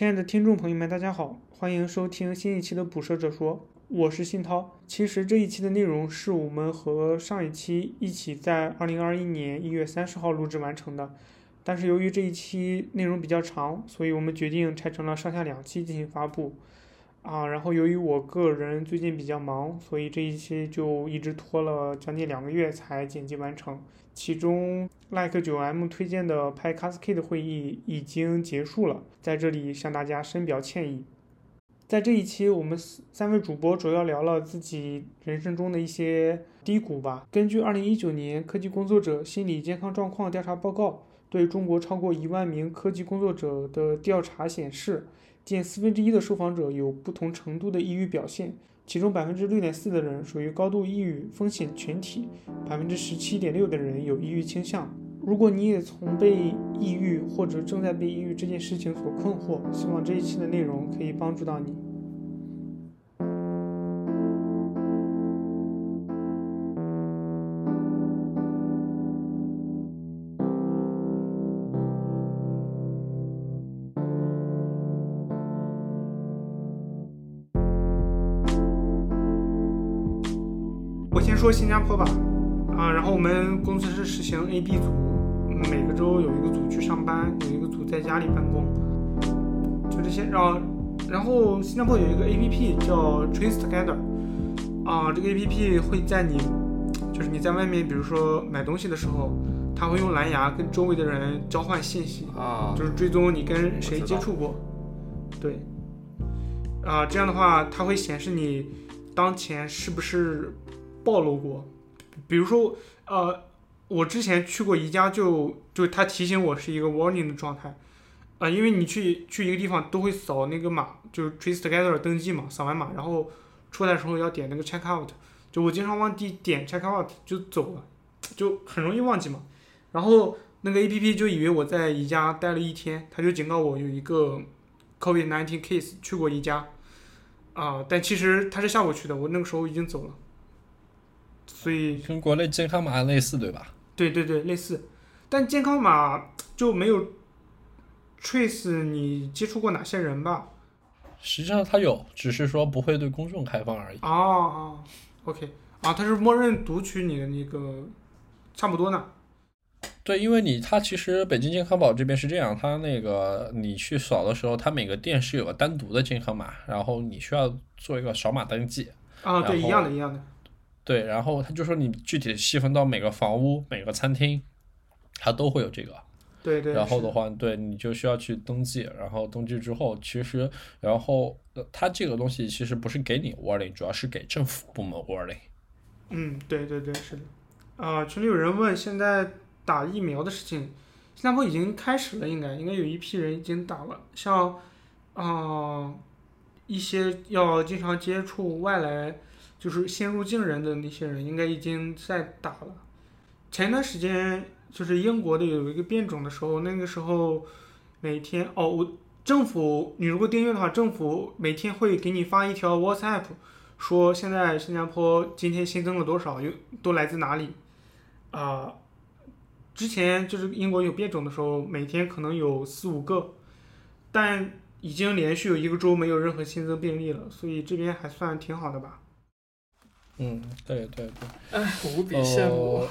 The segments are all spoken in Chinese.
亲爱的听众朋友们，大家好，欢迎收听新一期的《捕蛇者说》，我是信涛。其实这一期的内容是我们和上一期一起在二零二一年一月三十号录制完成的，但是由于这一期内容比较长，所以我们决定拆成了上下两期进行发布。啊，然后由于我个人最近比较忙，所以这一期就一直拖了将近两个月才剪辑完成。其中，Like 九 M 推荐的拍 Cascade 会议已经结束了，在这里向大家深表歉意。在这一期，我们三位主播主要聊了自己人生中的一些低谷吧。根据二零一九年科技工作者心理健康状况调查报告，对中国超过一万名科技工作者的调查显示。近四分之一的受访者有不同程度的抑郁表现，其中百分之六点四的人属于高度抑郁风险群体，百分之十七点六的人有抑郁倾向。如果你也从被抑郁或者正在被抑郁这件事情所困惑，希望这一期的内容可以帮助到你。说新加坡吧，啊，然后我们公司是实行 A B 组，每个周有一个组去上班，有一个组在家里办公，就这些。然后，然后新加坡有一个 A P P 叫 Trace Together，啊，这个 A P P 会在你，就是你在外面，比如说买东西的时候，它会用蓝牙跟周围的人交换信息，啊，就是追踪你跟谁接触过，对，啊，这样的话，它会显示你当前是不是。暴露过，比如说，呃，我之前去过宜家，就就他提醒我是一个 warning 的状态，啊，因为你去去一个地方都会扫那个码，就是 trace together 登记嘛，扫完码，然后出来的时候要点那个 check out，就我经常忘记点 check out 就走了，就很容易忘记嘛，然后那个 A P P 就以为我在宜家待了一天，他就警告我有一个 COVID nineteen case 去过宜家，啊，但其实他是下午去的，我那个时候已经走了。所以跟国内健康码类似，对吧？对对对，类似，但健康码就没有 trace 你接触过哪些人吧？实际上它有，只是说不会对公众开放而已。哦哦，OK，啊，它是默认读取你的那个，差不多呢。对，因为你它其实北京健康宝这边是这样，它那个你去扫的时候，它每个店是有个单独的健康码，然后你需要做一个扫码登记。啊，对，一样的，一样的。对，然后他就说你具体细分到每个房屋、每个餐厅，它都会有这个。对对。然后的话，对，你就需要去登记，然后登记之后，其实，然后，它这个东西其实不是给你 warning，主要是给政府部门 warning。嗯，对对对，是的。啊，群里有人问现在打疫苗的事情，新加坡已经开始了，应该应该有一批人已经打了，像，啊，一些要经常接触外来。就是先入境人的那些人，应该已经在打了。前段时间就是英国的有一个变种的时候，那个时候每天哦，我政府你如果订阅的话，政府每天会给你发一条 WhatsApp，说现在新加坡今天新增了多少，又都来自哪里啊？之前就是英国有变种的时候，每天可能有四五个，但已经连续有一个周没有任何新增病例了，所以这边还算挺好的吧。嗯，对对对，哎，无比羡慕。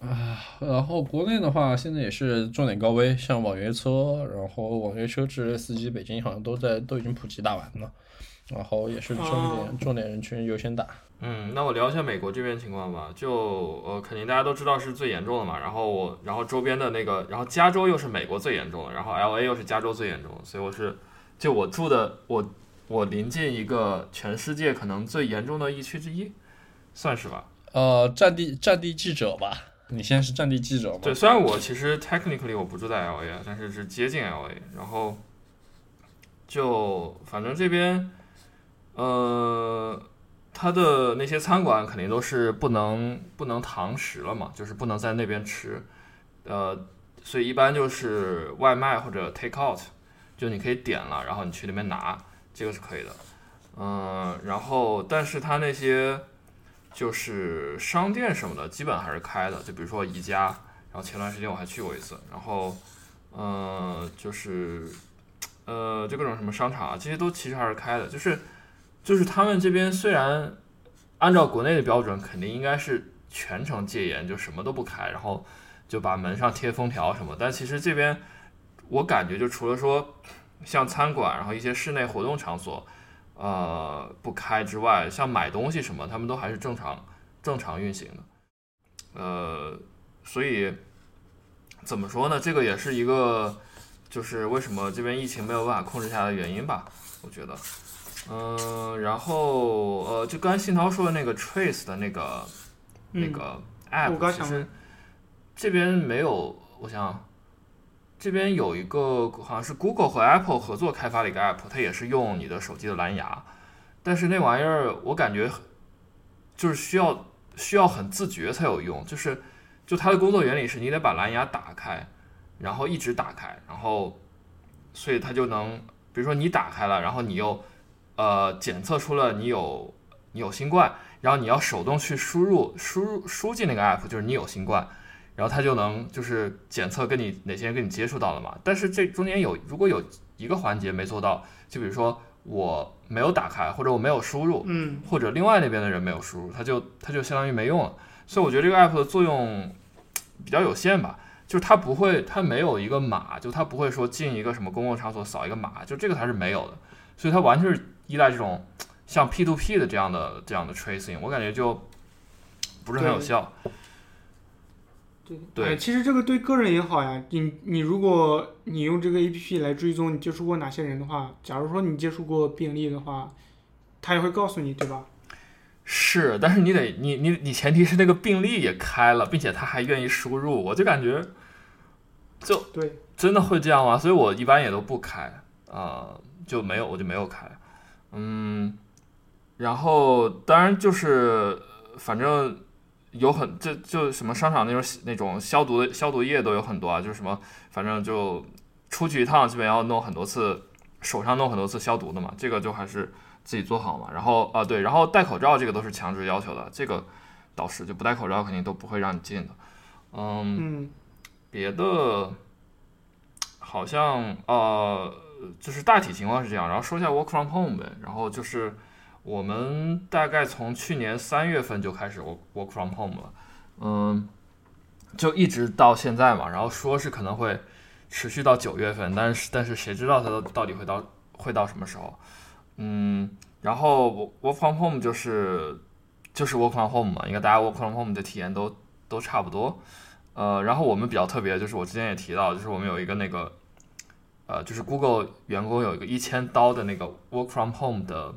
啊，然后国内的话，现在也是重点高危，像网约车，然后网约车之类司机，北京好像都在都已经普及打完了，然后也是重点重点人群优先打。嗯，那我聊一下美国这边情况吧，就呃，肯定大家都知道是最严重的嘛，然后我，然后周边的那个，然后加州又是美国最严重的，然后 L A 又是加州最严重的，所以我是，就我住的我。我临近一个全世界可能最严重的疫区之一，算是吧。呃，战地战地记者吧，你现在是战地记者吗？对，虽然我其实 technically 我不住在 LA，但是是接近 LA。然后，就反正这边，呃，他的那些餐馆肯定都是不能不能堂食了嘛，就是不能在那边吃。呃，所以一般就是外卖或者 take out，就你可以点了，然后你去那边拿。这个是可以的，嗯，然后但是它那些就是商店什么的，基本还是开的。就比如说宜家，然后前段时间我还去过一次，然后，嗯，就是呃，就各种什么商场啊，这些都其实还是开的，就是就是他们这边虽然按照国内的标准，肯定应该是全程戒严，就什么都不开，然后就把门上贴封条什么，但其实这边我感觉就除了说像餐馆，然后一些室内活动场所。呃，不开之外，像买东西什么，他们都还是正常正常运行的。呃，所以怎么说呢？这个也是一个，就是为什么这边疫情没有办法控制下来的原因吧？我觉得，嗯，然后呃，就刚才信涛说的那个 Trace 的那个那个 App，其实这边没有，我想。这边有一个好像是 Google 和 Apple 合作开发的一个 App，它也是用你的手机的蓝牙，但是那玩意儿我感觉就是需要需要很自觉才有用，就是就它的工作原理是你得把蓝牙打开，然后一直打开，然后所以它就能，比如说你打开了，然后你又呃检测出了你有你有新冠，然后你要手动去输入输入输进那个 App，就是你有新冠。然后它就能就是检测跟你哪些人跟你接触到了嘛，但是这中间有如果有一个环节没做到，就比如说我没有打开或者我没有输入，嗯，或者另外那边的人没有输入，它就它就相当于没用了。所以我觉得这个 app 的作用比较有限吧，就是它不会它没有一个码，就它不会说进一个什么公共场所扫一个码，就这个它是没有的，所以它完全是依赖这种像 P to P 的这样的这样的 tracing，我感觉就不是很有效。对，其实这个对个人也好呀。你你如果你用这个 A P P 来追踪你接触过哪些人的话，假如说你接触过病例的话，他也会告诉你，对吧？是，但是你得你你你前提是那个病例也开了，并且他还愿意输入，我就感觉就对，真的会这样吗？所以我一般也都不开啊，就没有我就没有开，嗯，然后当然就是反正。有很就就什么商场那种那种消毒的消毒液都有很多啊，就是什么反正就出去一趟基本要弄很多次，手上弄很多次消毒的嘛，这个就还是自己做好嘛。然后啊对，然后戴口罩这个都是强制要求的，这个倒是就不戴口罩肯定都不会让你进的。嗯，别的好像呃就是大体情况是这样，然后说一下 work from home 呗，然后就是。我们大概从去年三月份就开始 work work from home 了，嗯，就一直到现在嘛。然后说是可能会持续到九月份，但是但是谁知道它到底会到会到什么时候？嗯，然后 work from home 就是就是 work from home 嘛，应该大家 work from home 的体验都都差不多。呃，然后我们比较特别，就是我之前也提到，就是我们有一个那个呃，就是 Google 员工有一个一千刀的那个 work from home 的。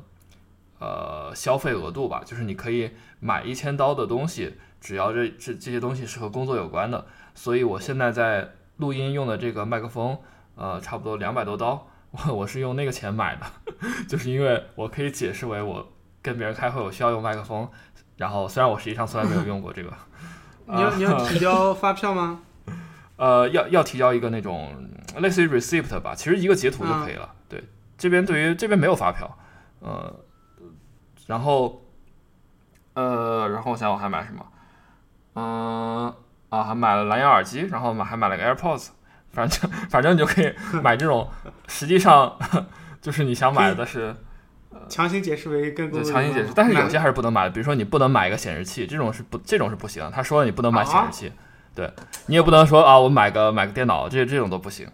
呃，消费额度吧，就是你可以买一千刀的东西，只要这这这些东西是和工作有关的。所以我现在在录音用的这个麦克风，呃，差不多两百多刀，我 我是用那个钱买的，就是因为我可以解释为我跟别人开会我需要用麦克风，然后虽然我实际上从来没有用过这个。你要你要提交发票吗？呃，要要提交一个那种类似于 receipt 吧，其实一个截图就可以了。对，这边对于这边没有发票，呃。然后，呃，然后我想我还买什么？嗯，啊，还买了蓝牙耳机，然后买还买了个 AirPods，反正反正你就可以买这种，实际上就是你想买的是 强行解释为跟强行解释，但是有些还是不能买的，比如说你不能买一个显示器，这种是不这种是不行，他说了你不能买显示器，对你也不能说啊我买个买个电脑，这这种都不行，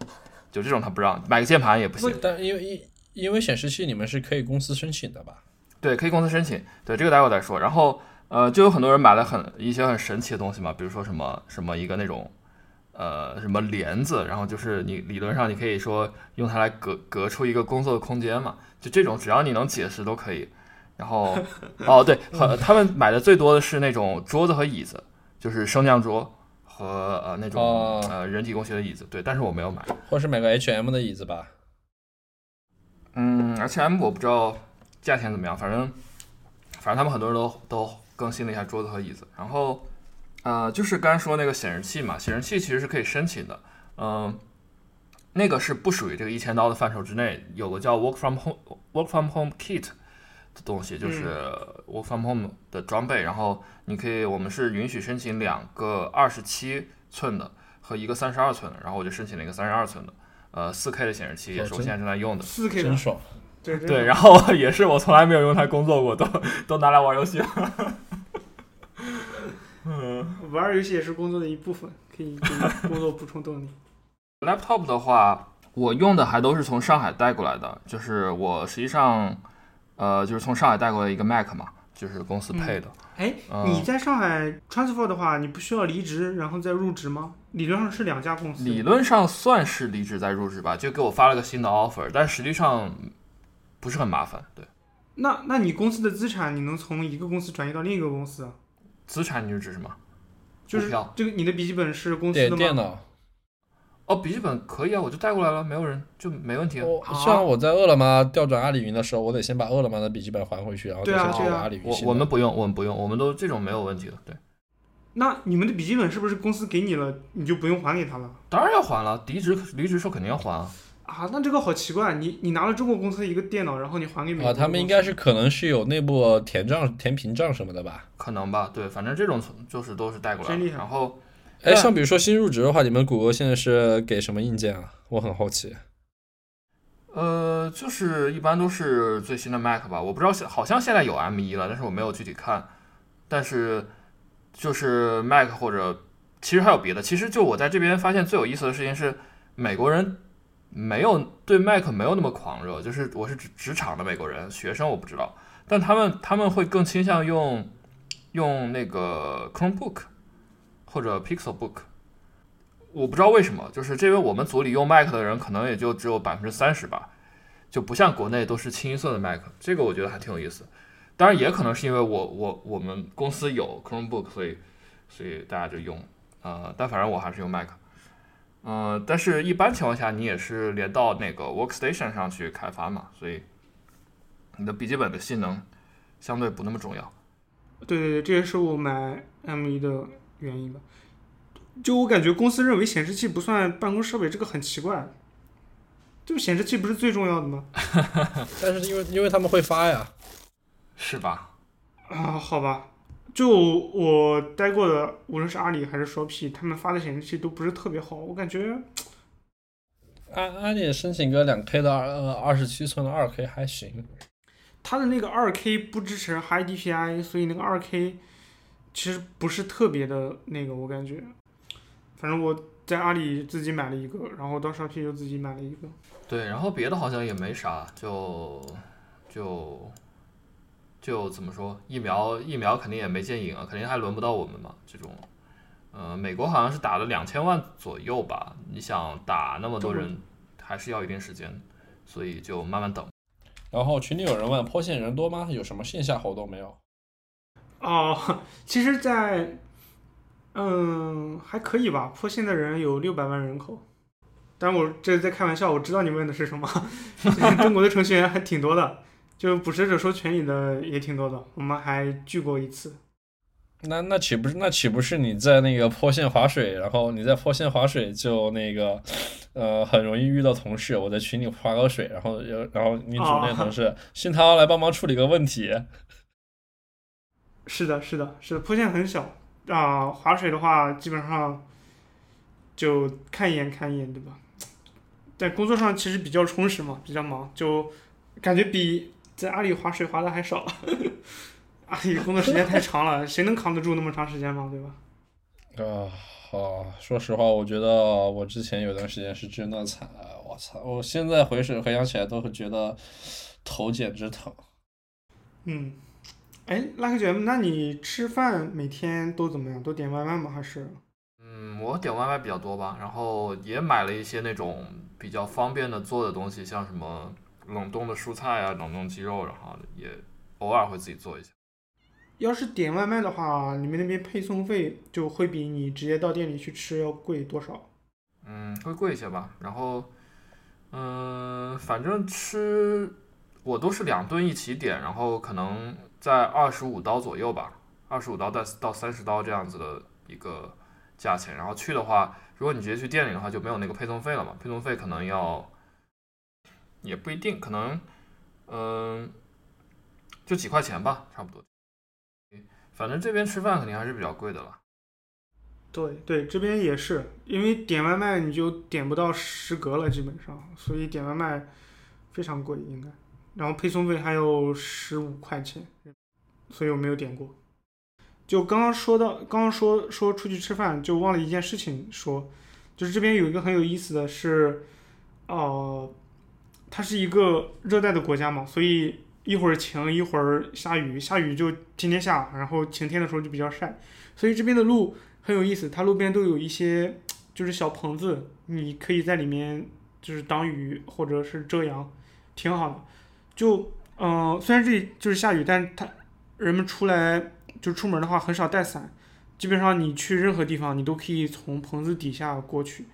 就这种他不让，买个键盘也不行，但因为因因为显示器你们是可以公司申请的吧？对，可以公司申请。对，这个待会再说。然后，呃，就有很多人买了很一些很神奇的东西嘛，比如说什么什么一个那种，呃，什么帘子，然后就是你理论上你可以说用它来隔隔出一个工作的空间嘛，就这种只要你能解释都可以。然后，哦，对，很他们买的最多的是那种桌子和椅子，就是升降桌和呃那种呃人体工学的椅子。对，但是我没有买，或是买个 H M 的椅子吧。嗯，H M 我不知道。价钱怎么样？反正，反正他们很多人都都更新了一下桌子和椅子。然后，呃，就是刚才说那个显示器嘛，显示器其实是可以申请的。嗯，那个是不属于这个一千刀的范畴之内。有个叫 Work from Home Work from Home Kit 的东西，就是 Work from Home 的装备。然后你可以，我们是允许申请两个二十七寸的和一个三十二寸的。然后我就申请了一个三十二寸的。呃四 K 的显示器，也是我现在正在用的。四 K 的真，爽。对对，然后也是我从来没有用它工作过，都都拿来玩游戏了。嗯玩游戏也是工作的一部分，可以给工作补充动力。laptop 的话，我用的还都是从上海带过来的，就是我实际上呃就是从上海带过来一个 Mac 嘛，就是公司配的。哎，嗯你在上海 transfer 的话，你不需要离职然后再入职吗？理论上是两家公司。理论上算是离职再入职吧，就给我发了个新的 offer，但实际上不是很麻烦。对，那那你公司的资产，你能从一个公司转移到另一个公司啊？资产你是指什么？就是股票这个你的笔记本是公司的吗？电电脑，哦，笔记本可以啊，我就带过来了，没有人就没问题像我在饿了么调转阿里云的时候，我得先把饿了么的笔记本还回去，然后再对啊先调对啊我阿里云新的。我们不用，我们不用，我们都这种没有问题的。对，那你们的笔记本是不是公司给你了，你就不用还给他了？当然要还了，离职离职时候肯定要还啊。啊，那这个好奇怪，你你拿了中国公司一个电脑，然后你还给美国啊，他们应该是可能是有内部填账、填屏障什么的吧？可能吧，对，反正这种就是都是带过来然后哎，像比如说新入职的话，你们谷歌现在是给什么硬件啊？我很好奇。呃，就是一般都是最新的 Mac 吧，我不知道现好像现在有 M 一了，但是我没有具体看。但是就是 Mac 或者其实还有别的。其实就我在这边发现最有意思的事情是，美国人没有对 Mac 没有那么狂热，就是我是职职场的美国人，学生我不知道，但他们他们会更倾向用用那个 Chromebook 或者 Pixelbook。我不知道为什么，就是这边我们组里用 Mac 的人可能也就只有百分之三十吧，就不像国内都是清一色的 Mac，这个我觉得还挺有意思。当然也可能是因为我我我们公司有 Chromebook，所以所以大家就用，呃，但反正我还是用 Mac，呃，但是一般情况下你也是连到那个 Workstation 上去开发嘛，所以你的笔记本的性能相对不那么重要。对对对，这也是我买 M 1的原因吧。就我感觉公司认为显示器不算办公设备，这个很奇怪。就显示器不是最重要的吗？但是因为因为他们会发呀，是吧？啊，好吧。就我待过的，无论是阿里还是 Shopee，他们发的显示器都不是特别好，我感觉阿阿里申请个两 K 的二呃二十七寸的二 K 还行。它的那个二 K 不支持 High DPI，所以那个二 K 其实不是特别的那个，我感觉。反正我在阿里自己买了一个，然后到 Shopee 又自己买了一个。对，然后别的好像也没啥，就就就怎么说，疫苗疫苗肯定也没见影啊，肯定还轮不到我们嘛。这种，呃，美国好像是打了两千万左右吧，你想打那么多人，还是要一定时间，所以就慢慢等。然后群里有人问坡县人多吗？有什么线下活动没有？哦，其实在，嗯，还可以吧。坡县的人有六百万人口，但我这是在开玩笑，我知道你问的是什么。中国的程序员还挺多的，就捕食者说群里的也挺多的，我们还聚过一次。那那岂不是那岂不是你在那个坡线划水，然后你在坡线划水就那个，呃，很容易遇到同事。我在群里划个水，然后有然后你组内同事新涛来帮忙处理个问题。是的，是的，是的，坡线很小啊、划水的话基本上就看一眼看一眼，对吧？在工作上其实比较充实嘛，比较忙，就感觉比在阿里划水划的还少。阿里工作时间太长了，谁能扛得住那么长时间嘛，对吧？啊，好，说实话，我觉得我之前有段时间是真的惨，我操！我现在回水回想起来都会觉得头简直疼。嗯，哎，拉克姐，那你吃饭每天都怎么样？都点外卖吗？还是？嗯，我点外卖比较多吧，然后也买了一些那种比较方便的做的东西，像什么冷冻的蔬菜啊、冷冻鸡肉，然后也偶尔会自己做一下。要是点外卖的话，你们那边配送费就会比你直接到店里去吃要贵多少？嗯，会贵一些吧。然后，嗯，反正吃我都是两顿一起点，然后可能在二十五刀左右吧，二十五刀到到三十刀这样子的一个价钱。然后去的话，如果你直接去店里的话，就没有那个配送费了嘛，配送费可能要也不一定，可能嗯就几块钱吧，差不多。反正这边吃饭肯定还是比较贵的了。对对，这边也是，因为点外卖你就点不到十格了，基本上，所以点外卖非常贵，应该。然后配送费还有十五块钱，所以我没有点过。就刚刚说到，刚刚说说出去吃饭，就忘了一件事情说，就是这边有一个很有意思的是，呃，它是一个热带的国家嘛，所以一会儿晴一会儿下雨，下雨就天天下，然后晴天的时候就比较晒，所以这边的路很有意思，它路边都有一些就是小棚子，你可以在里面就是挡雨或者是遮阳，挺好的。就嗯、虽然这就是下雨，但它人们出来就出门的话很少带伞，基本上你去任何地方你都可以从棚子底下过去，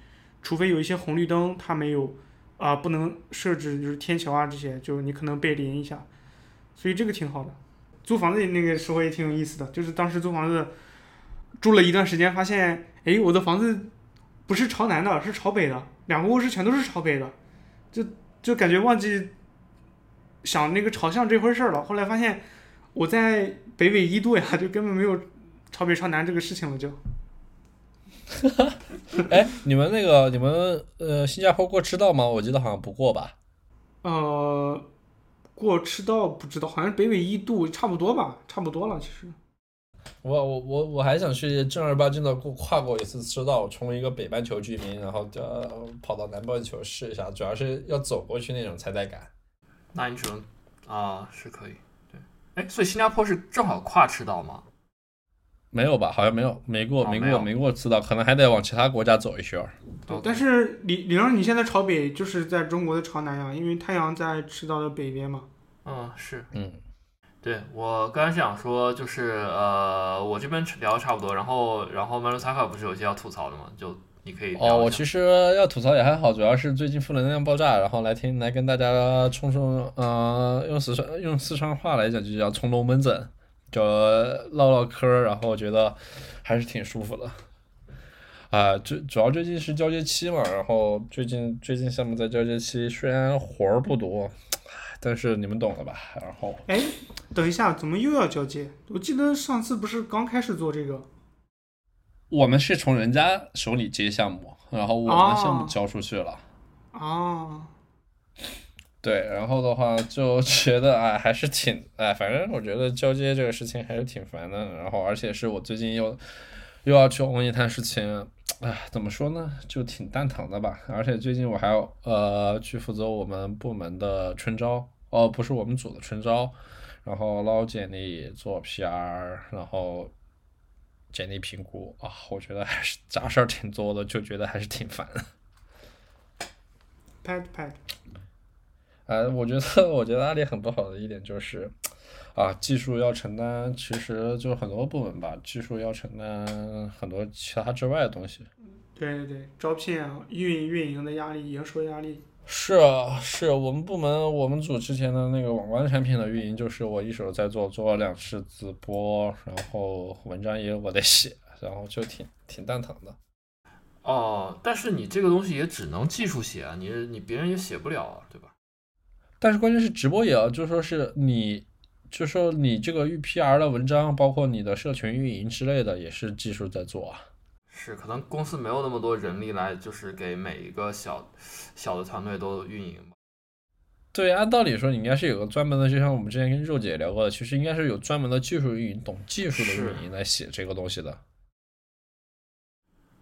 除非有一些红绿灯它没有啊、不能设置就是天桥啊这些，就你可能被淋一下，所以这个挺好的。租房子那个时候也挺有意思的，就是当时租房子住了一段时间，发现哎，我的房子不是朝南的，是朝北的，两个卧室全都是朝北的，就就感觉忘记想那个朝向这回事了。后来发现我在北纬一度呀，就根本没有朝北朝南这个事情了就。哎，你们那个你们呃新加坡过赤道吗？我记得好像不过吧。呃，过赤道不知道，好像北纬一度差不多吧，差不多了其实。我我我我还想去正儿八经的过跨过一次赤道，从一个北半球居民，然后就跑到南半球试一下，主要是要走过去那种才带感。那你只能啊，是可以。对，哎，所以新加坡是正好跨赤道吗？没有吧？好像没有，没过，没过，哦没没过赤道，可能还得往其他国家走一圈儿。对但是理理论上你现在朝北就是在中国的朝南呀，因为太阳在赤道的北边嘛。嗯，是嗯，对我刚才想说，就是呃，我这边聊的差不多，然后然后曼卢萨卡不是有些要吐槽的吗？就你可以哦，我其实要吐槽也还好，主要是最近负能量爆炸，然后来听来跟大家冲冲，呃，用四川用四川话来讲就叫冲龙门阵，就唠唠嗑，然后我觉得还是挺舒服的。啊，最主要最近是交接期嘛，然后最近最近项目在交接期，虽然活儿不多，但是你们懂的吧？然后哎，等一下，怎么又要交接？我记得上次不是刚开始做这个？我们是从人家手里接项目，然后我们的项目交出去了。啊，对，然后的话就 觉得哎，还是挺哎，反正我觉得交接这个事情还是挺烦的。然后而且是我最近又又要去红一摊事情，哎，怎么说呢，就挺蛋疼的吧。而且最近我还要呃去负责我们部门的春招，哦，不是我们组的春招，然后捞简历、做 PR，然后简历评估啊，我觉得还是杂事儿挺多的，就觉得还是挺烦的。pad pad，呃，我觉得，我觉得阿里很不好的一点就是，啊，技术要承担，其实就很多部门吧，技术要承担很多其他之外的东西。对对对，招聘啊，运运营的压力，营收压力。是啊，是我们部门我们组之前的那个网关产品的运营，就是我一手在做，做了两次直播，然后文章也我在写，然后就挺挺蛋疼的。哦，但是你这个东西也只能技术写啊，你你别人也写不了啊，对吧？但是关键是直播也要，就说是你，就说你这个预 PR 的文章，包括你的社群运营之类的，也是技术在做啊。是，可能公司没有那么多人力来，就是给每一个小小的团队都运营吧。对，按道理说你应该是有个专门的，就像我们之前跟肉姐聊过的，其实应该是有专门的技术运营、懂技术的运营来写这个东西的。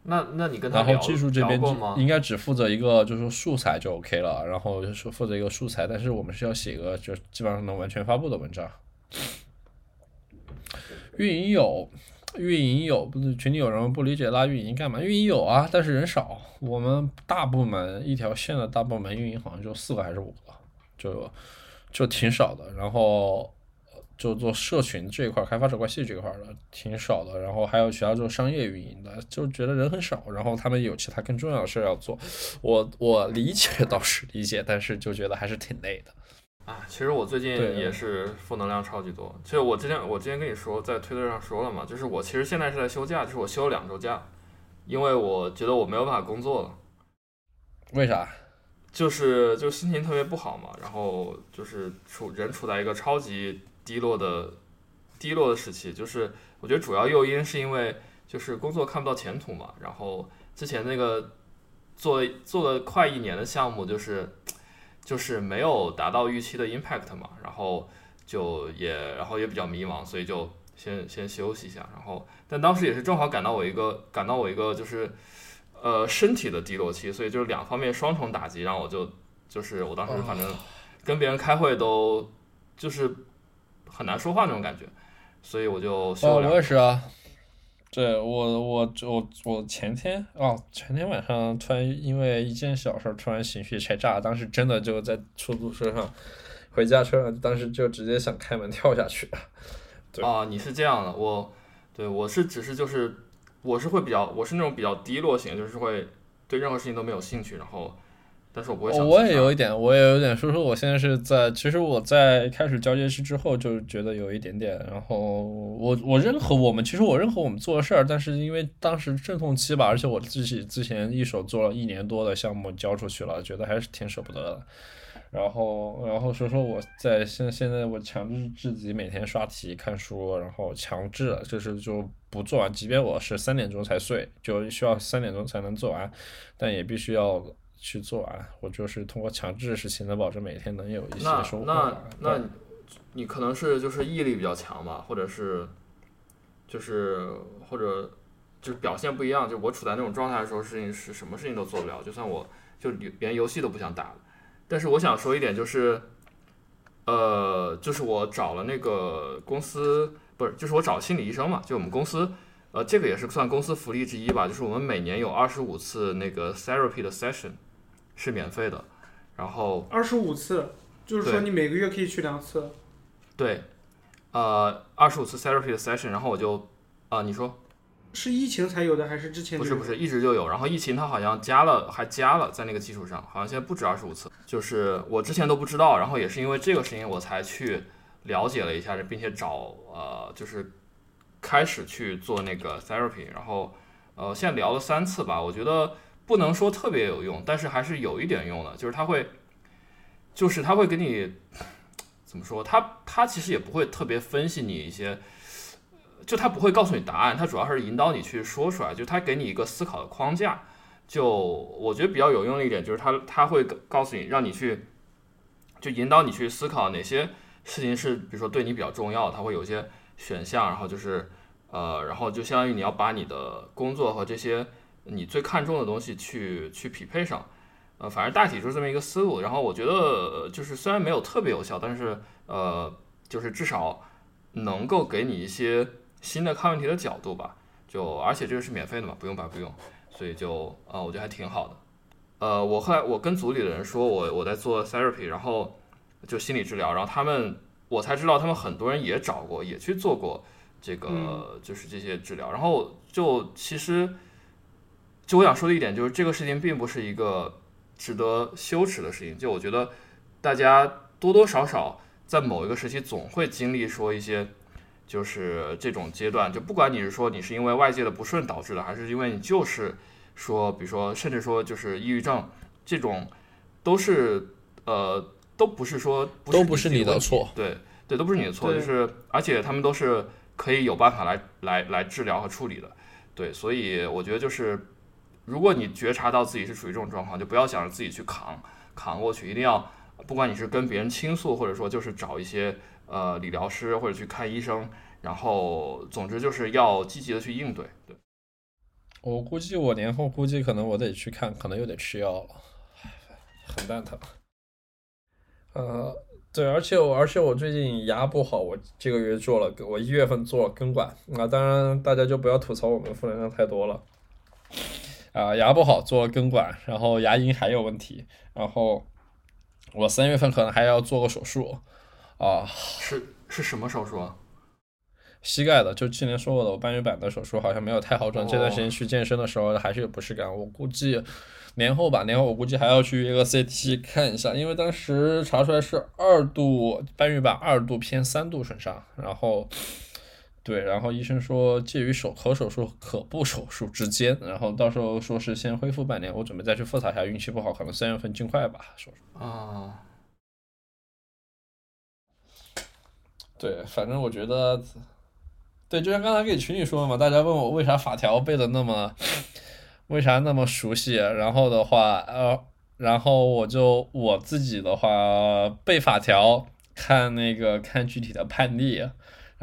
那那你跟他然后聊技术这边？应该只负责一个，就是说素材就 OK 了，然后就是负责一个素材，但是我们是要写一个就基本上能完全发布的文章。运营有，运营有，不是群里有人不理解拉运营干嘛？运营有啊，但是人少。我们大部门一条线的大部门运营好像就四个还是五个，就就挺少的。然后就做社群这一块，开发者关系这一块的挺少的。然后还有其他做商业运营的，就觉得人很少。然后他们有其他更重要的事儿要做，我我理解倒是理解，但是就觉得还是挺累的。啊，其实我最近也是负能量超级多。其实我之前我之前跟你说，在推特上说了嘛，就是我其实现在是在休假，就是我休了两周假，因为我觉得我没有办法工作了，为啥？就是就心情特别不好嘛，然后就是处人处在一个超级低落的低落的时期，就是我觉得主要诱因是因为就是工作看不到前途嘛。然后之前那个做做了快一年的项目，就是就是没有达到预期的 impact 嘛，然后就也然后也比较迷茫，所以就先先休息一下。然后但当时也是正好赶到我一个赶到我一个就是呃身体的低落期，所以就是两方面双重打击，让我就就是我当时反正跟别人开会都就是很难说话那种感觉，所以我就休哦，了两我也是啊。对我，我我我前天哦，前天晚上突然因为一件小事儿，突然情绪拆炸，当时真的就在出租车上，回家车上，当时就直接想开门跳下去。对啊，你是这样的，我对我是只是就是我是会比较我是那种比较低落型，就是会对任何事情都没有兴趣，然后但是我不会想哦我也有一点，我也有一点说说，我现在是在，其实我在开始交接期之后就觉得有一点点，然后我我认可我们，其实我认可我们做的事儿，但是因为当时阵痛期吧，而且我自己之前一手做了一年多的项目交出去了，觉得还是挺舍不得的。然后，然后说说我在现现在我强制自己每天刷题看书，然后强制就是就不做完，即便我是三点钟才睡，就需要三点钟才能做完，但也必须要去做完。我就是通过强制实行的，保证每天能有一些那收获那那。那你你可能是就是毅力比较强吧，或者是就是或者就是表现不一样。就我处在那种状态的时候，事情是什么事情都做不了，就算我就连游戏都不想打了。但是我想说一点就是，呃，就是我找了那个公司，不是，就是我找心理医生嘛，就我们公司。呃，这个也是算公司福利之一吧，就是我们每年有二十五次那个 therapy 的 session 是免费的，然后二十五次，就是说你每个月可以去两次。对，呃，二十五次 therapy 的 session，然后我就，啊、你说是疫情才有的，还是之前不是不不是，一直就有，然后疫情它好像加了，还加了，在那个基础上，好像现在不止二十五次，就是我之前都不知道，然后也是因为这个事情我才去了解了一下，并且找呃，就是开始去做那个 therapy，然后呃，现在聊了三次吧，我觉得不能说特别有用，但是还是有一点用的，就是它会，就是它会给你怎么说，它它其实也不会特别分析你一些。就他不会告诉你答案，他主要是引导你去说出来，就他给你一个思考的框架。就我觉得比较有用的一点就是他他会告告诉你，让你去就引导你去思考哪些事情是比如说对你比较重要，他会有一些选项，然后就是呃，然后就相当于你要把你的工作和这些你最看重的东西去去匹配上。呃，反正大体就是这么一个思路。然后我觉得呃就是虽然没有特别有效，但是呃，就是至少能够给你一些。新的看问题的角度吧，就而且这个是免费的嘛，不用白不用，所以就呃，我觉得还挺好的。呃，我后来我跟组里的人说我我在做 therapy，然后就心理治疗，然后他们我才知道他们很多人也找过，也去做过这个、嗯就是这些治疗，然后就其实就我想说的一点就是这个事情并不是一个值得羞耻的事情，就我觉得大家多多少少在某一个时期总会经历说一些。就是这种阶段，就不管你是说你是因为外界的不顺导致的，还是因为你就是说，比如说，甚至说就是抑郁症这种，都是呃，都不是说不是都不是你的错，对对，都不是你的错，就是而且他们都是可以有办法来来来治疗和处理的，对，所以我觉得就是，如果你觉察到自己是处于这种状况，就不要想着自己去扛扛过去，一定要不管你是跟别人倾诉，或者说就是找一些。呃，理疗师或者去看医生，然后总之就是要积极的去应对。对，我估计我年后估计可能我得去看，可能又得吃药了，很蛋疼。呃，对，而且我而且我最近牙不好，我这个月做了，我一月份做了根管啊，当然大家就不要吐槽我们负能量太多了。啊，牙不好做了根管，然后牙龈还有问题，然后我三月份可能还要做个手术。啊，是是什么手术啊？膝盖的，就去年说过的，我半月板的手术好像没有太好转。哦这段时间去健身的时候还是有不适感，我估计年后吧，年后我估计还要去一个 CT 看一下，因为当时查出来是二度半月板二度偏三度损伤，然后对，然后医生说介于手可手术可不手术之间，然后到时候说是先恢复半年，我准备再去复查一下，运气不好可能三月份尽快吧手术。啊，对，反正我觉得，对，就像刚才给群里说的嘛，大家问我为啥法条背的那么，为啥那么熟悉，然后的话，呃，然后我就我自己的话背法条，看那个看具体的判例，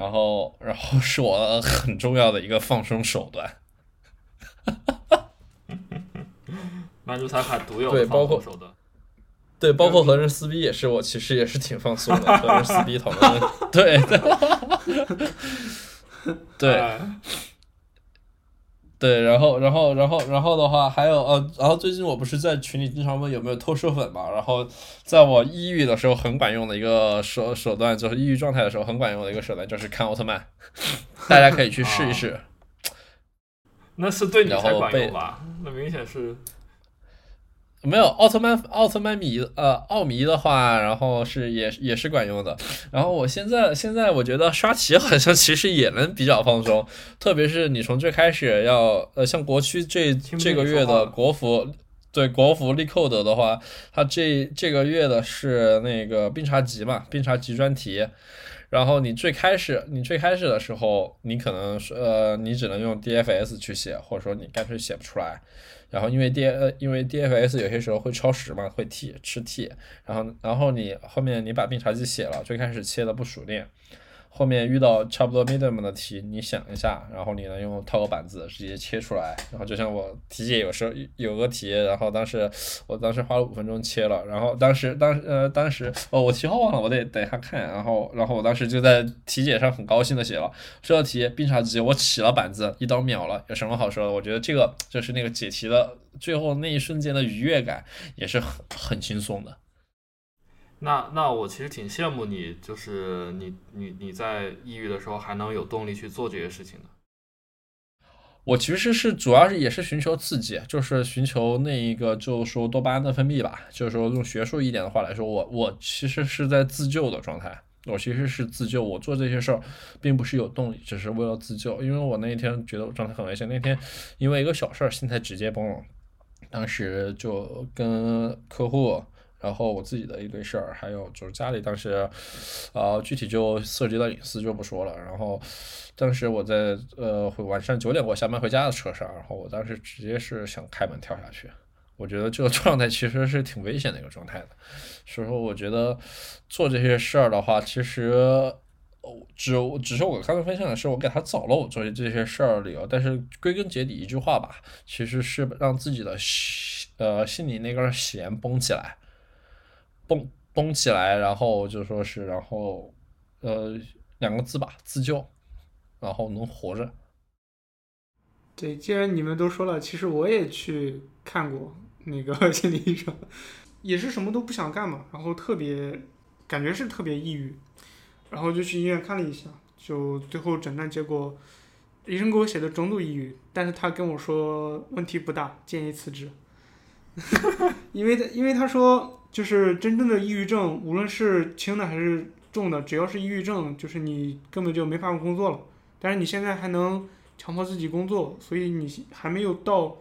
然后然后是我很重要的一个放松手段。曼珠沙卡独有对的放包括松手段。对，包括和人撕逼也是，我其实也是挺放松的，和人撕逼讨论，对对 对。哎对，然后，然后，然后，然后的话，还有呃，然后最近我不是在群里经常问有没有偷射粉嘛，然后在我抑郁的时候很管用的一个手手段，就是抑郁状态的时候很管用的一个手段，就是看奥特曼，大家可以去试一试。那是对你才然后被管用吧？那明显是没有奥特曼，奥特曼迷呃奥迷的话，然后是也也是管用的。然后我现在现在我觉得刷题好像其实也能比较放松，特别是你从最开始要呃像国区这这个月的国服。对国服力扣的的话，它这这个月的是那个冰茶集嘛，冰茶集专题。然后你最开始，你最开始的时候，你可能是呃，你只能用 DFS 去写，或者说你干脆写不出来。然后因为 D 呃，因为 DFS 有些时候会超时嘛，会 T 吃 T，然后然后你后面你把并查机写了，最开始切的不熟练，后面遇到差不多 medium 的题，你想一下，然后你能用套个板子直接切出来。然后就像我题解有时候有个题，然后当时我当时花了五分钟切了，然后当时当呃当时哦我题号忘了，我得等一下看。然后然后我当时就在题解上很高兴的写了这道题并查机，我起了板子，一刀秒了，有什么好说的？我觉得这个就是那个解题的最后那一瞬间的愉悦感，也是很很轻松的。那那我其实挺羡慕你，就是你你你在抑郁的时候还能有动力去做这些事情的。我其实是主要是也是寻求刺激，就是寻求那一个就是说多巴胺的分泌吧。就是说用学术一点的话来说，我我其实是在自救的状态。我其实是自救，我做这些事儿并不是有动力，只是为了自救。因为我那一天觉得我状态很危险，那天因为一个小事儿心态直接崩了，当时就跟客户。然后我自己的一堆事儿，还有就是家里当时，呃，具体就涉及到隐私就不说了。然后当时我在呃晚上九点过下班回家的车上，然后我当时直接是想开门跳下去。我觉得这个 状态其实是挺危险的一个状态的，所以说我觉得做这些事儿的话，其实哦只只是我刚才分享的是我给他找了我做这些事儿的理由，但是归根结底一句话吧，其实是让自己的呃心里那根弦绷起来。蹦蹦起来，然后就说是，然后呃两个字吧，自救，然后能活着。对，既然你们都说了，其实我也去看过那个 心理医生，也是什么都不想干嘛，然后特别感觉是特别抑郁，然后就去医院看了一下，就最后诊断结果，医生给我写的中度抑郁，但是他跟我说问题不大，建议辞职，因为因为他说。就是真正的抑郁症，无论是轻的还是重的，只要是抑郁症，就是你根本就没法工作了。但是你现在还能强迫自己工作，所以你还没有到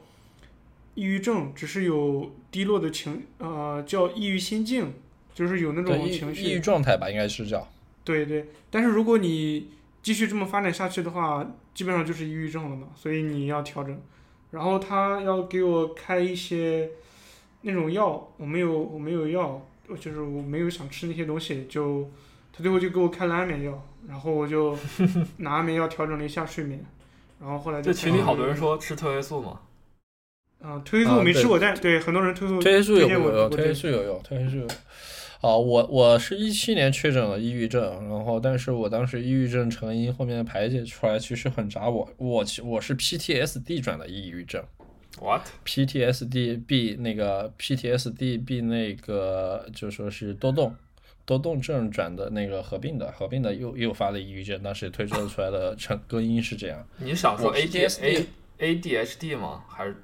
抑郁症，只是有低落的情，呃，叫抑郁心境，就是有那种情绪。抑郁状态吧，应该是叫。对对，但是如果你继续这么发展下去的话，基本上就是抑郁症了嘛，所以你要调整。然后他要给我开一些。那种药我没有，我没有药，就是我没有想吃那些东西，就他最后就给我开了安眠药，然后我就 拿安眠药调整了一下睡眠，然后后来就。群里好多人说吃褪黑素嘛。嗯，褪黑素没吃过，但对很多人褪褪黑素有用，褪黑素有用，褪黑素。啊，我我是一七年确诊了抑郁症，然后但是我当时抑郁症成因后面排解出来其实很渣，我我我是 PTSD 转的抑郁症。What PTSD B 那个 PTSD B 那个就说是多动多动症转的那个合并的合并的又诱发的抑郁症，当时推测出来的成根因是这样。你想说 ADSA ADHD 吗？还是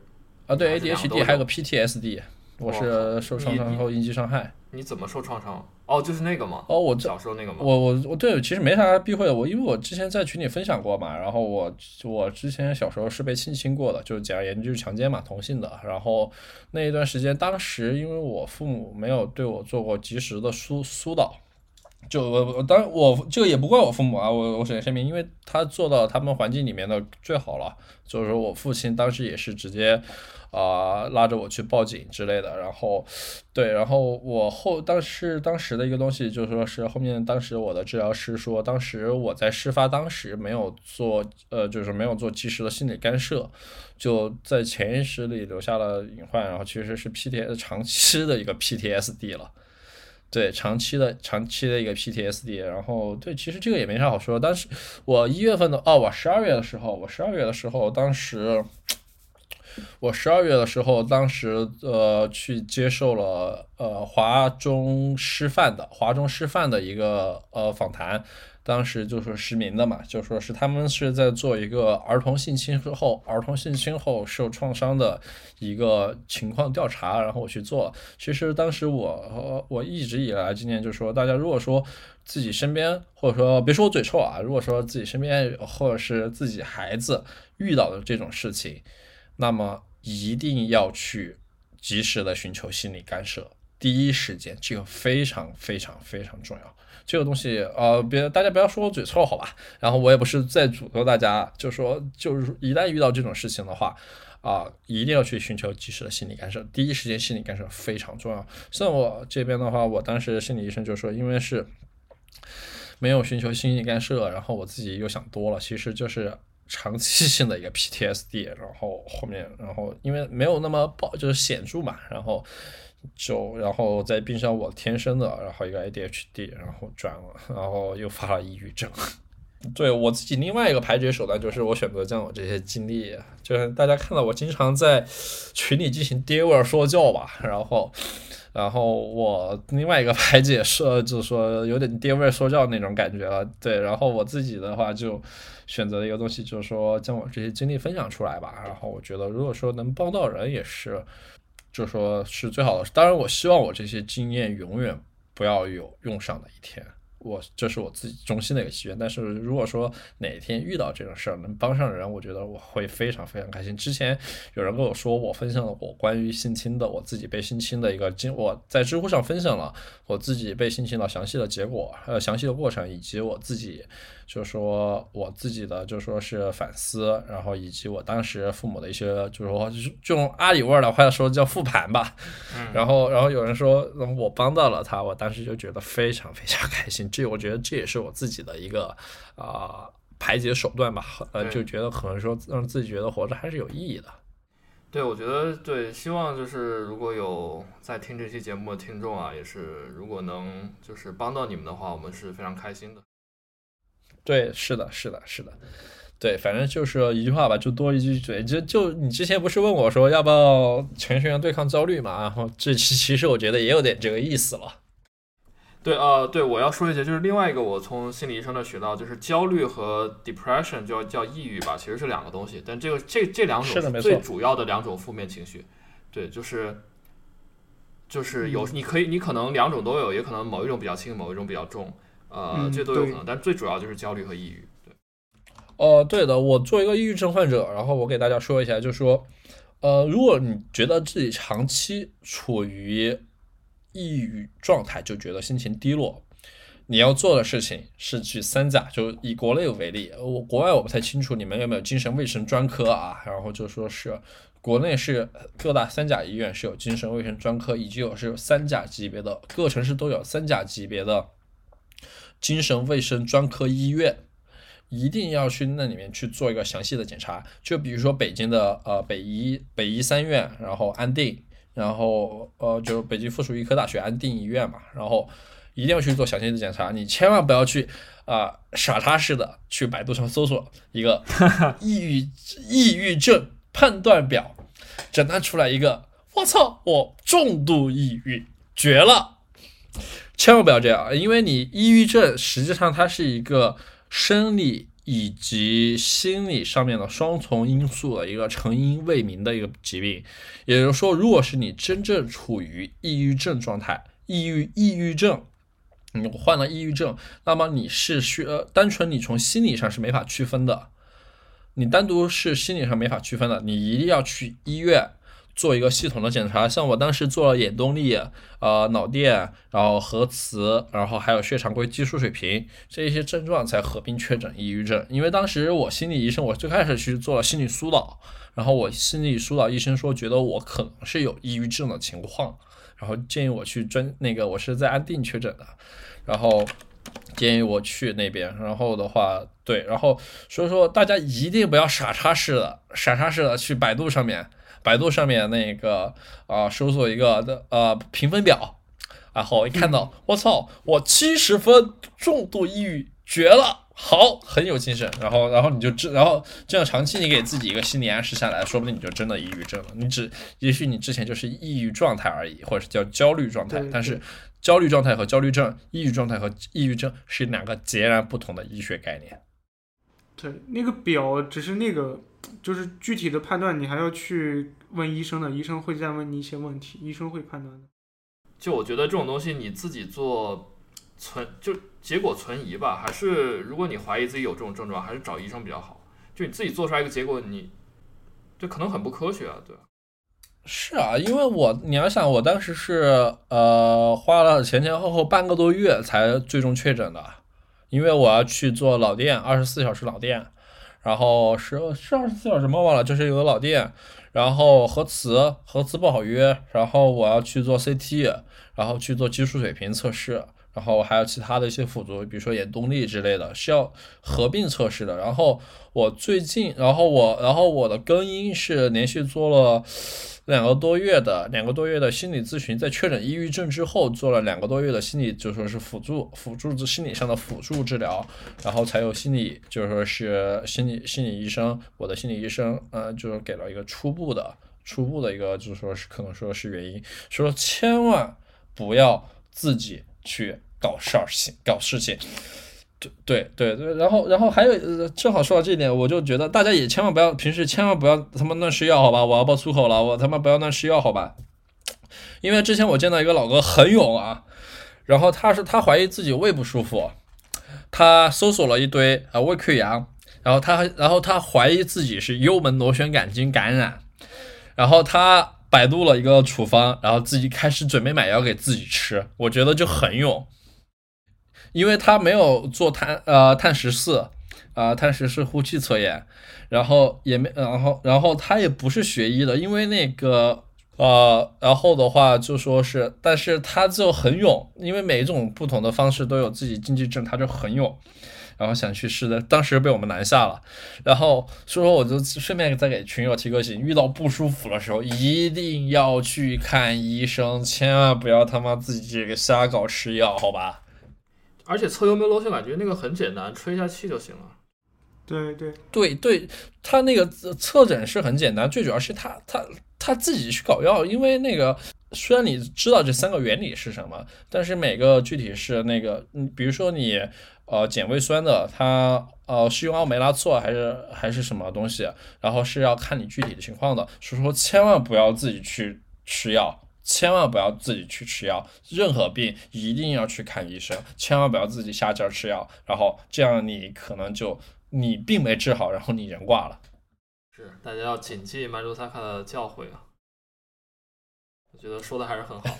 啊？对 ADHD 还有个 PTSD，我是受创伤后应激伤害。你怎么受创伤？哦，就是那个吗？哦，我小时候那个吗？我我我对，其实没啥避讳的。我因为我之前在群里分享过嘛，然后我我之前小时候是被性侵过的，就是简而言之就是强奸嘛，同性的。然后那一段时间，当时因为我父母没有对我做过及时的疏疏导，就我我当然我这个也不怪我父母啊，我我首先声明，因为他做到他们环境里面的最好了。就是说我父亲当时也是直接啊、拉着我去报警之类的，然后对，然后我后当时当时的一个东西就是说是后面当时我的治疗师说，当时我在事发当时没有做呃就是没有做及时的心理干涉，就在潜意识里留下了隐患，然后其实是 PTS 长期的一个 PTSD 了。对，长期的长期的一个 PTSD，然后对，其实这个也没啥好说。但是我一月份的哦，我十二月的时候，我十二月的时候，当时我十二月的时候，当时呃去接受了呃华中师范的华中师范的一个呃访谈，当时就是实名的嘛，就说是他们是在做一个儿童性侵之后，儿童性侵后受创伤的一个情况调查，然后我去做。其实当时我呃我一直以来今年就说，大家如果说自己身边，或者说别说我嘴臭啊，如果说自己身边或者是自己孩子遇到的这种事情，那么一定要去及时的寻求心理干涉，第一时间，这个非常非常非常重要。这个东西，呃，别大家不要说我嘴臭，好吧？然后我也不是在诅咒大家，就说就是一旦遇到这种事情的话，啊、一定要去寻求及时的心理干涉，第一时间心理干涉非常重要。像我这边的话，我当时心理医生就说，因为是没有寻求心理干涉，然后我自己又想多了，其实就是长期性的一个 PTSD，然后后面，然后因为没有那么暴，就是显著嘛，然后就然后再并上我天生的，然后一个 ADHD，然后转了，然后又发了抑郁症。对我自己另外一个排解手段就是我选择将我这些经历，就是大家看到我经常在群里进行爹味儿说教吧，然后，然后我另外一个排解是就是说有点爹味说教那种感觉了，对，然后我自己的话就选择的一个东西，就是说将我这些经历分享出来吧，然后我觉得如果说能帮到人也是，就说是最好的，当然我希望我这些经验永远不要有用上的一天。我这是我自己衷心的一个祈愿，但是如果说哪天遇到这种事儿能帮上人，我觉得我会非常非常开心。之前有人跟我说我分享了我关于性侵的，我自己被性侵的一个经，我在知乎上分享了我自己被性侵的详细的结果，呃，详细的过程，以及我自己就说我自己的就说是反思，然后以及我当时父母的一些就是说就用阿里味儿的话说叫复盘吧，然后然后有人说嗯我帮到了他，我当时就觉得非常非常开心。这我觉得这也是我自己的一个啊、排解手段吧，呃，就觉得可能说让自己觉得活着还是有意义的。对，我觉得对，希望就是如果有在听这期节目的听众啊，也是如果能就是帮到你们的话，我们是非常开心的。对，是的，是的，是的。对，反正就是一句话吧，就多一句嘴。就就你之前不是问我说要不要程序员对抗焦虑嘛？然后这期其实我觉得也有点这个意思了。对，呃，对，我要说一下，就是另外一个我从心理医生那学到，就是焦虑和 depression 就叫抑郁吧，其实是两个东西，但这个这这两种最主要的两种负面情绪。对，就是就是有你可以你可能两种都有，也可能某一种比较轻，某一种比较重，呃，嗯这都有可能，但最主要就是焦虑和抑郁。对，哦，对的，我作为一个抑郁症患者，然后我给大家说一下，就是说，呃，如果你觉得自己长期处于抑郁状态，就觉得心情低落，你要做的事情是去三甲，就以国内为例，我国外我不太清楚你们有没有精神卫生专科啊，然后就说是国内是各大三甲医院是有精神卫生专科，以及有是三甲级别的，各城市都有三甲级别的精神卫生专科医院。一定要去那里面去做一个详细的检查，就比如说北京的呃北医北医三院，然后安定，然后呃就北京附属医科大学安定医院嘛，然后一定要去做详细的检查，你千万不要去啊、傻叉似的去百度上搜索一个 抑郁抑郁症判断表，诊断出来一个，我操，我重度抑郁，绝了！千万不要这样，因为你抑郁症实际上它是一个生理以及心理上面的双重因素的一个成因未明的一个疾病。也就是说，如果是你真正处于抑郁症状态，抑郁抑郁症，你患了抑郁症，那么你是需呃单纯你从心理上是没法区分的，你单独是心理上没法区分的，你一定要去医院做一个系统的检查。像我当时做了眼动力、呃脑电，然后核磁，然后还有血常规激素水平这一些症状才合并确诊抑郁症。因为当时我心理医生，我最开始去做了心理疏导，然后我心理疏导医生说觉得我可能是有抑郁症的情况，然后建议我去专那个我是在安定确诊的，然后。建议我去那边，然后的话，对，然后所以说大家一定不要傻叉式的、傻叉式的去百度上面，百度上面那个啊，搜索一个的呃评分表，然后一看到我操，我七十分，重度抑郁，绝了，好，很有精神，然后然后你就知，然后这样长期你给自己一个心理暗示下来，说不定你就真的抑郁症了，你只也许你之前就是抑郁状态而已，或者是叫焦虑状态，但是。焦虑状态和焦虑症，抑郁状态和抑郁症是两个截然不同的医学概念。对，那个表只是那个，就是具体的判断，你还要去问医生的，医生会再问你一些问题，医生会判断的。就我觉得这种东西你自己做存就结果存疑吧，还是如果你怀疑自己有这种症状，还是找医生比较好。就你自己做出来一个结果，你这可能很不科学啊，对吧？是啊，因为我你要想，我当时是呃花了前前后后半个多月才最终确诊的，因为我要去做脑电，二十四小时脑电，然后是是二十四小时吗？忘了，就是有个脑电，然后核磁核磁不好约，然后我要去做 CT，然后去做激素水平测试。然后还有其他的一些辅助，比如说眼动力之类的，是要合并测试的。然后我最近，然后我，然后我的根因是连续做了两个多月的两个多月的心理咨询，在确诊抑郁症之后，做了两个多月的心理，就说是辅助辅助治心理上的辅助治疗，然后才有心理，就是说是心理心理医生，我的心理医生，呃，就是给了一个初步的初步的一个，就是说是可能说是原因，说千万不要自己去。搞事儿情，搞事情，对对对，然后然后还有，正好说到这一点，我就觉得大家也千万不要，平时千万不要他妈乱吃药，好吧？我要爆粗口了，我他妈不要乱吃药，好吧？因为之前我见到一个老哥很勇啊，然后他是他怀疑自己胃不舒服，他搜索了一堆啊胃溃疡，然后他然后他怀疑自己是幽门螺旋杆菌感染，然后他。百度了一个处方，然后自己开始准备买药给自己吃，我觉得就很勇，因为他没有做碳呃碳十四啊碳十四呼气测验，然后也没然后然后他也不是学医的，因为那个呃然后的话就说是，但是他就很勇，因为每一种不同的方式都有自己禁忌症，他就很勇。然后想去试的，当时被我们拦下了。然后所以说，我就顺便再给群友提个醒：遇到不舒服的时候，一定要去看医生，千万不要他妈自己这个瞎搞吃药，好吧？而且测幽门螺旋杆菌那个很简单，吹一下气就行了。对对对对，他那个测诊是很简单，最主要是他他他自己去搞药，因为那个虽然你知道这三个原理是什么，但是每个具体是那个，你，比如说你。呃，碱胃酸的，它呃是用奥美拉唑还是还是什么东西？然后是要看你具体的情况的，所以说千万不要自己去吃药，千万不要自己去吃药，任何病一定要去看医生，千万不要自己瞎劲儿吃药，然后这样你可能就你病没治好，然后你人挂了。是，大家要谨记曼珠萨卡的教诲啊，我觉得说的还是很好。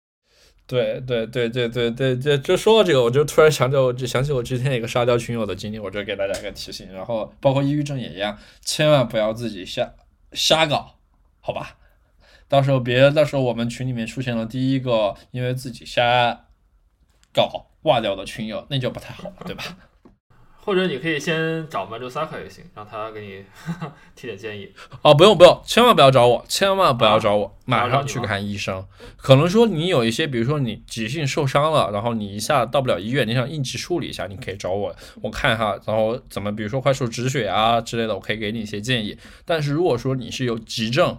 对对对对对对对，就说到这个，我就突然想起我，就想起我之前一个沙雕群友的经历，我就给大家一个提醒。然后包括抑郁症也一样，千万不要自己瞎瞎搞，好吧？到时候别到时候我们群里面出现了第一个因为自己瞎搞挂掉的群友，那就不太好了，对吧？或者你可以先找曼珠萨克也行，让他给你 提点建议。哦，不用不用，千万不要找我，千万不要找我，马上去看医生。可能说你有一些，比如说你急性受伤了，然后你一下到不了医院，你想应急处理一下，你可以找我，我看一下，然后怎么，比如说快速止血啊之类的，我可以给你一些建议。但是如果说你是有急症，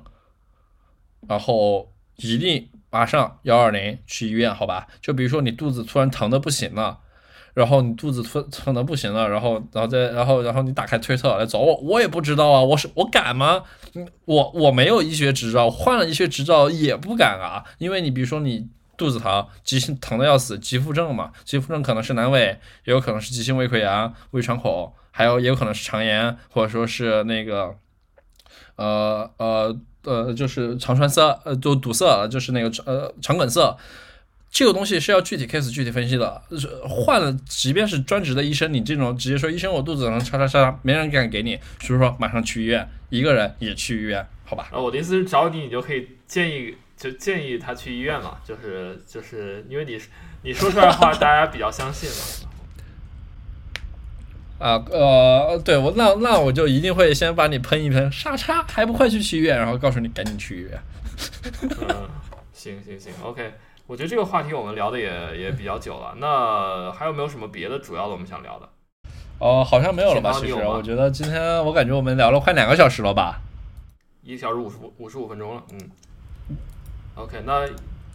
然后一定马上幺二零去医院，好吧？就比如说你肚子突然疼的不行了。然后你肚子疼疼的不行了，然后，然后再，然后，然后你打开推特来找我，我也不知道啊，我是我敢吗？我我没有医学执照，换了医学执照也不敢啊，因为你比如说你肚子疼，急性疼的要死，急腹症嘛，急腹症可能是阑尾，也有可能是急性胃溃疡、胃穿孔，还有也有可能是肠炎，或者说是那个，呃呃呃，就是肠穿塞，呃，就堵塞，就是那个呃肠梗塞。这个东西是要具体 case 具体分析的，是换了，即便是专职的医生，你这种直接说医生我肚子疼，叉叉叉，没人敢给你，所以说马上去医院，一个人也去医院，好吧？呃，我的意思是找你，你就可以建议，就建议他去医院嘛，就是就是因为你你说出来的话，大家比较相信嘛。啊呃，对我那那我就一定会先把你喷一喷，傻叉还不快去去医院，然后告诉你赶紧去医院。嗯，行行行，OK。我觉得这个话题我们聊的也也比较久了，那还有没有什么别的主要的我们想聊的？哦，好像没有了吧？其实我觉得今天我感觉我们聊了快两个小时了吧？一小时五十五五十五分钟了，嗯。OK，那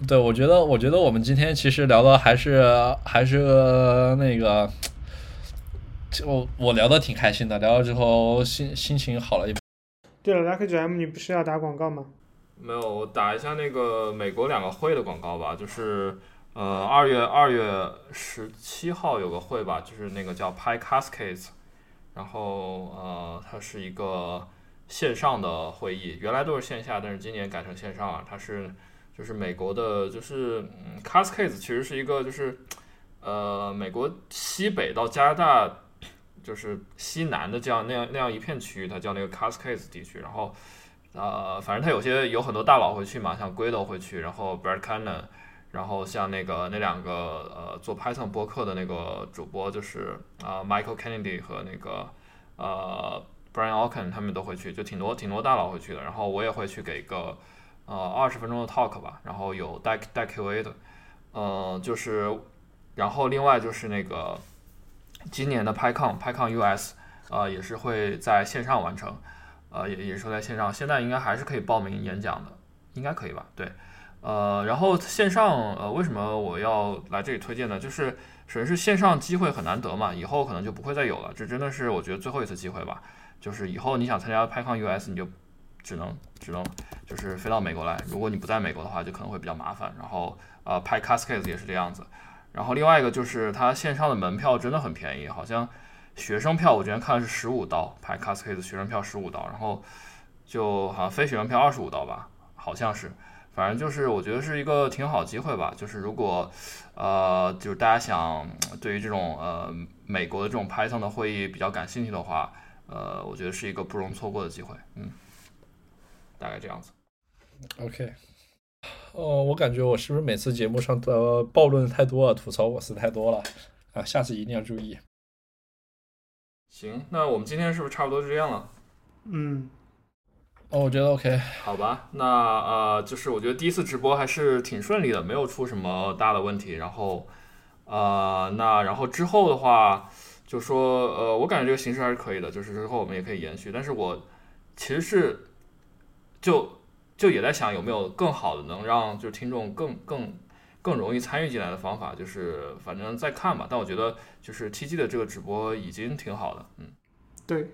对我觉得我觉得我们今天其实聊的还是还是那个，我我聊的挺开心的，聊了之后心心情好了一。对了，Lucky M，你不是要打广告吗？没有，我打一下那个美国两个会的广告吧，就是呃二月二月十七号有个会吧，就是那个叫 Pi Cascades，然后呃它是一个线上的会议，原来都是线下，但是今年改成线上了。它是就是美国的，就是嗯 Cascades 其实是一个就是呃美国西北到加拿大就是西南的这样那样那样一片区域，它叫那个 Cascades 地区，然后。呃，反正它有些有很多大佬会去嘛，像 Guido 会去，然后 Brad Cannon，然后像那个那两个呃做 Python 播客的那个主播，就是啊 Michael Kennedy 和那个呃 Brian Alken 他们都会去，就挺多挺多大佬会去的。然后我也会去给一个呃二十分钟的 talk 吧，然后有带带 QA 的，呃就是，然后另外就是那个今年的 PyCon PyCon US，呃也是会在线上完成。呃，也也是说在线上，现在应该还是可以报名演讲的，应该可以吧？对，呃，然后线上，呃，为什么我要来这里推荐呢？就是首先是线上机会很难得嘛，以后可能就不会再有了，这真的是我觉得最后一次机会吧。就是以后你想参加 PyCon US，你就只能只能就是飞到美国来，如果你不在美国的话，就可能会比较麻烦。然后呃，PyCascades 也是这样子。然后另外一个就是它线上的门票真的很便宜，好像。学生票我之前看是十五刀，排 Cascade 学生票十五刀，然后就好像非学生票二十五刀吧，好像是，反正就是我觉得是一个挺好机会吧。就是如果呃，就是大家想对于这种呃美国的这种 Python 的会议比较感兴趣的话，呃，我觉得是一个不容错过的机会。嗯，大概这样子。OK，哦，我感觉我是不是每次节目上的暴论太多了，吐槽我是太多了啊，下次一定要注意。行，那我们今天是不是差不多就这样了？嗯，哦，我觉得 OK。好吧，那呃，就是我觉得第一次直播还是挺顺利的，没有出什么大的问题。然后，呃，那然后之后的话，就说呃，我感觉这个形式还是可以的，就是之后我们也可以延续。但是我其实是就就也在想有没有更好的能让就是听众更更。更容易参与进来的方法就是，反正再看吧。但我觉得就是 T G 的这个直播已经挺好的，嗯，对，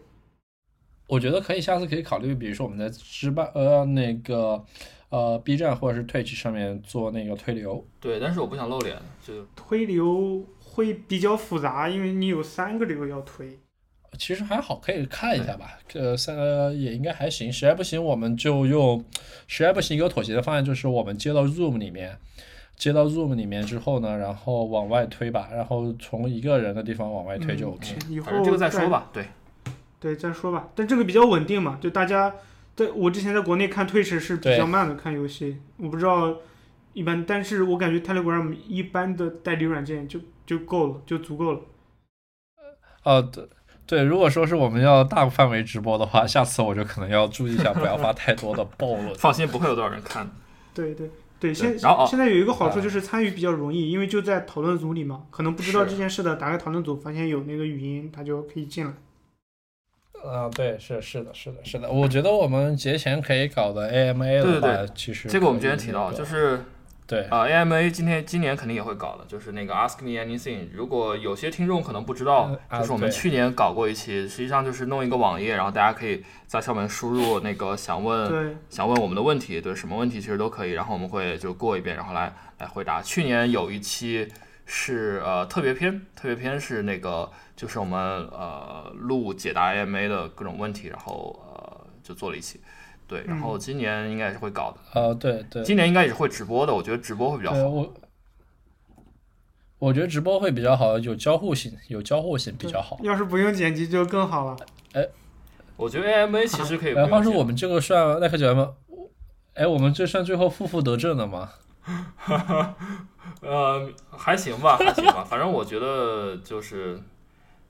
我觉得可以下次可以考虑，比如说我们在直播呃那个呃 B 站或者是 Twitch 上面做那个推流。对，但是我不想露脸，就推流会比较复杂，因为你有三个流要推。其实还好，可以看一下吧。呃，三也应该还行。实在不行，我们就用实在不行一个妥协的方案，就是我们接到 Zoom 里面。接到 Zoom 里面之后呢，然后往外推吧，然后从一个人的地方往外推就 OK。以后这个再说吧，对，对，再说吧。但这个比较稳定嘛，就大家在我之前在国内看推迟是比较慢的，看游戏，我不知道一般，但是我感觉 Telegram 一般的代理软件就就够了，就足够了。哦，对对，如果说是我们要大范围直播的话，下次我就可能要注意一下，不要发太多的暴露。放心，不会有多少人看。对对。对，现然后现在有一个好处就是参与比较容易，因为就在讨论组里嘛，可能不知道这件事的，打开讨论组发现有那个语音，他就可以进来。啊，对，是是的，是的，是的，我觉得我们节前可以搞的 AMA 的话，其实这个我们之前提到，就是。对啊，AMA 今天今年肯定也会搞的，就是那个 Ask Me Anything。如果有些听众可能不知道，就是我们去年搞过一期，实际上就是弄一个网页，然后大家可以在上面输入那个想问想问我们的问题，对什么问题其实都可以，然后我们会就过一遍，然后来来回答。去年有一期是呃特别篇，特别篇是那个就是我们呃录解答 AMA 的各种问题，然后呃。就做了一期，对，然后今年应该也是会搞的，呃，对对，今年应该也是会直播的，我觉得直播会比较好。我我觉得直播会比较好，有交互性，有交互性比较好。要是不用剪辑就更好了。哎，我觉得 AMA 其实可以。话说我们这个算耐克节目，哎，我们这算最后负负得正的吗？呃，还行吧，还行吧。反正我觉得就是，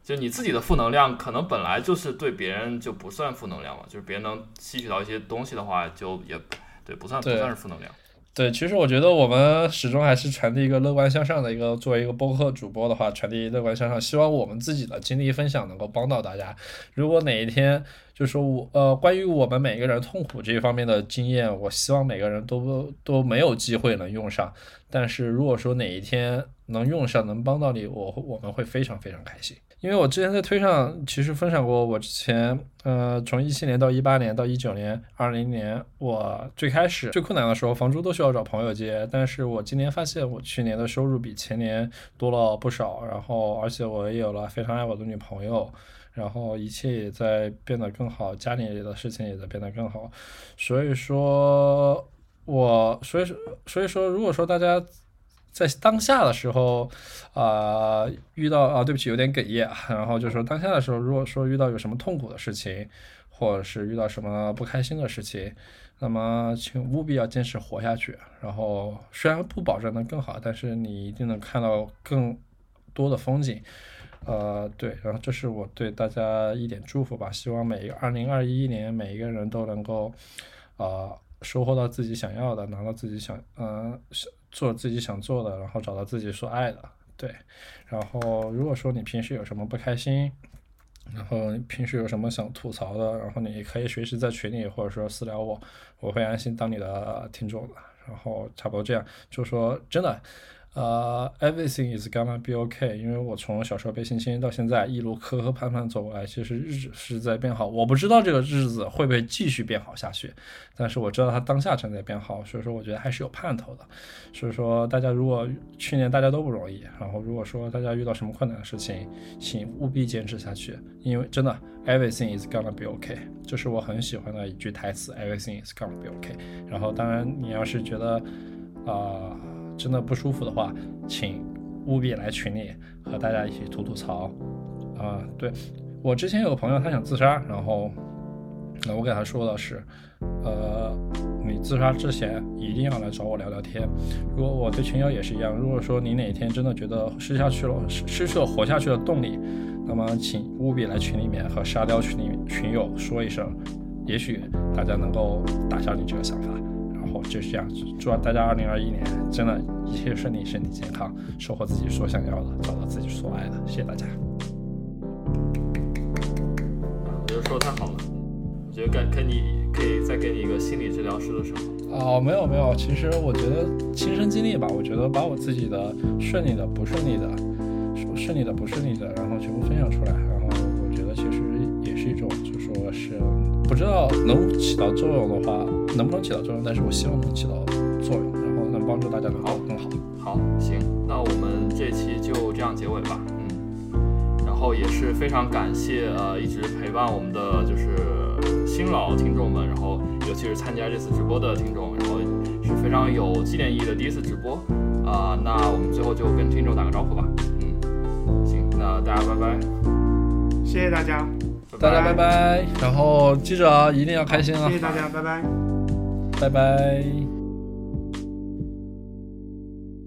就你自己的负能量，可能本来就是对别人就不算负能量嘛。就是别人能吸取到一些东西的话，就也对，不算不算是负能量。对，其实我觉得我们始终还是传递一个乐观向上的一个，作为一个播客主播的话，传递乐观向上，希望我们自己的经历分享能够帮到大家。如果哪一天，就说我呃，关于我们每个人痛苦这一方面的经验，我希望每个人都都没有机会能用上。但是如果说哪一天能用上，能帮到你，我我们会非常非常开心。因为我之前在推上其实分享过，我之前呃从一七年到一八年到一九年二零年，我最开始最困难的时候，房租都需要找朋友借。但是我今年发现，我去年的收入比前年多了不少，然后而且我也有了非常爱我的女朋友，然后一切也在变得更好，家里的事情也在变得更好。所以说，我所以说所以说，如果说大家。在当下的时候，啊，遇到啊，对不起，有点哽咽。然后就说当下的时候，如果说遇到有什么痛苦的事情，或者是遇到什么不开心的事情，那么请务必要坚持活下去。然后虽然不保证能更好，但是你一定能看到更多的风景。呃，对，然后这是我对大家一点祝福吧。希望每一个二零二一年，每一个人都能够啊，收获到自己想要的，拿到自己想嗯。做自己想做的，然后找到自己所爱的，对。然后如果说你平时有什么不开心，然后平时有什么想吐槽的，然后你可以随时在群里或者说私聊我，我会安心当你的听众的。然后差不多这样，就说真的。呃，everything is gonna be okay，因为我从小时候被性侵到现在一路磕磕绊绊走过来，其实日子是在变好。我不知道这个日子会不会继续变好下去，但是我知道它当下正在变好，所以说我觉得还是有盼头的。所以说大家如果去年大家都不容易，然后如果说大家遇到什么困难的事情，请务必坚持下去，因为真的 everything is gonna be okay，这是我很喜欢的一句台词，everything is gonna be okay。然后当然你要是觉得啊。真的不舒服的话，请务必来群里和大家一起吐吐槽。啊，对我之前有个朋友他想自杀，然后那我给他说的是，呃，你自杀之前一定要来找我聊聊天。如果我对群友也是一样，如果说你哪天真的觉得失下去了，失失去了活下去的动力，那么请务必来群里面和沙雕群里群友说一声，也许大家能够打消你这个想法。就是这样，祝大家二零二一年真的一切顺利，身体健康，收获自己所想要的，找到自己所爱的。谢谢大家。我觉得说的太好了，我觉得该跟你可以再给你一个心理治疗师的时候。哦，没有没有，其实我觉得亲身经历吧，我觉得把我自己的顺利的、不顺利的、顺利的、不顺利的，然后全部分享出来，然后我觉得其实也是一种，就说是。不知道能起到作用的话，能不能起到作用？但是我希望能起到作用，然后能帮助大家能够更好。好，行，那我们这期就这样结尾吧。嗯，然后也是非常感谢呃一直陪伴我们的就是新老听众们，然后尤其是参加这次直播的听众，然后是非常有纪念意义的第一次直播啊。那我们最后就跟听众打个招呼吧。嗯，行，那大家拜拜，谢谢大家。大家拜拜，然后记着啊，一定要开心啊！谢谢大家，拜拜，拜拜。